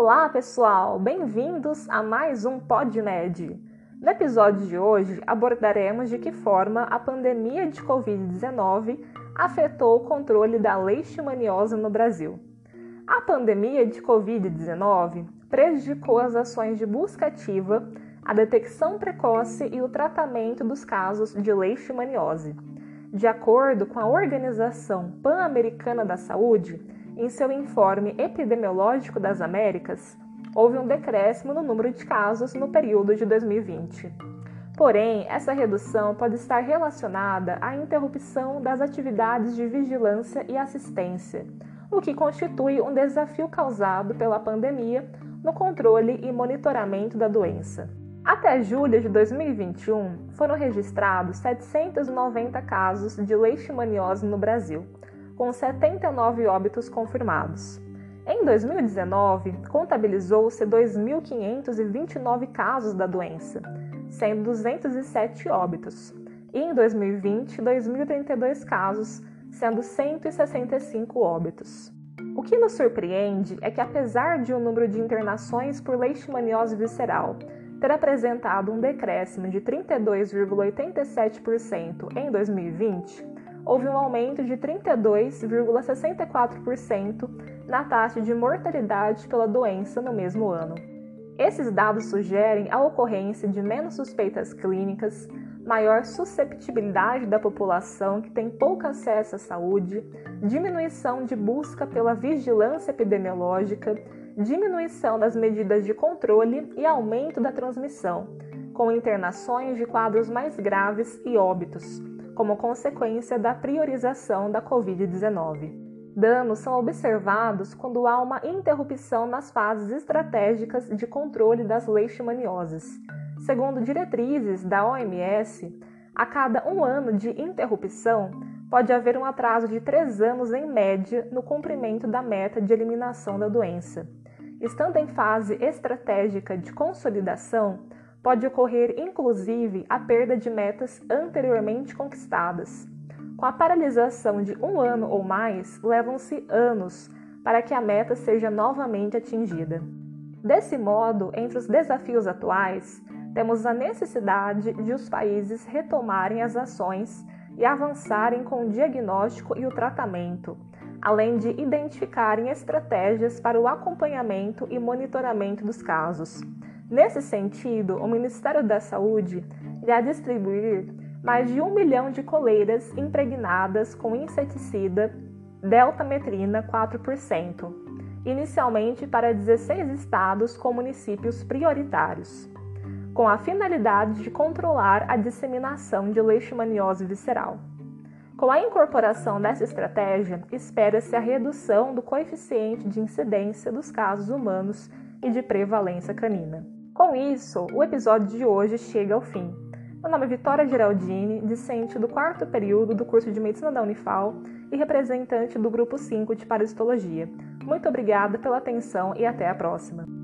Olá, pessoal! Bem-vindos a mais um PodMed. No episódio de hoje, abordaremos de que forma a pandemia de Covid-19 afetou o controle da leishmaniose no Brasil. A pandemia de Covid-19 prejudicou as ações de busca ativa, a detecção precoce e o tratamento dos casos de leishmaniose. De acordo com a Organização Pan-Americana da Saúde, em seu informe epidemiológico das Américas, houve um decréscimo no número de casos no período de 2020. Porém, essa redução pode estar relacionada à interrupção das atividades de vigilância e assistência, o que constitui um desafio causado pela pandemia no controle e monitoramento da doença. Até julho de 2021, foram registrados 790 casos de leishmaniose no Brasil, com 79 óbitos confirmados. Em 2019, contabilizou-se 2.529 casos da doença, sendo 207 óbitos, e em 2020, 2.032 casos, sendo 165 óbitos. O que nos surpreende é que, apesar de o um número de internações por leishmaniose visceral ter apresentado um decréscimo de 32,87% em 2020, houve um aumento de 32,64% na taxa de mortalidade pela doença no mesmo ano. Esses dados sugerem a ocorrência de menos suspeitas clínicas, maior susceptibilidade da população que tem pouco acesso à saúde, diminuição de busca pela vigilância epidemiológica, diminuição das medidas de controle e aumento da transmissão, com internações de quadros mais graves e óbitos, como consequência da priorização da Covid-19. Danos são observados quando há uma interrupção nas fases estratégicas de controle das leishmanioses. Segundo diretrizes da OMS, a cada um ano de interrupção, pode haver um atraso de três anos em média no cumprimento da meta de eliminação da doença. Estando em fase estratégica de consolidação, pode ocorrer inclusive a perda de metas anteriormente conquistadas. Com a paralisação de um ano ou mais, levam-se anos para que a meta seja novamente atingida. Desse modo, entre os desafios atuais, temos a necessidade de os países retomarem as ações e avançarem com o diagnóstico e o tratamento, além de identificarem estratégias para o acompanhamento e monitoramento dos casos Nesse sentido, o Ministério da Saúde irá distribuir mais de um milhão de coleiras impregnadas com inseticida deltametrina 4%, inicialmente para 16 estados com municípios prioritários, com a finalidade de controlar a disseminação de leishmaniose visceral. Com a incorporação dessa estratégia, espera-se a redução do coeficiente de incidência dos casos humanos e de prevalência canina. Com isso, o episódio de hoje chega ao fim. Meu nome é Vitória Geraldini, discente do quarto período do curso de Medicina da Unifal e representante do grupo 5 de Parasitologia. Muito obrigada pela atenção e até a próxima.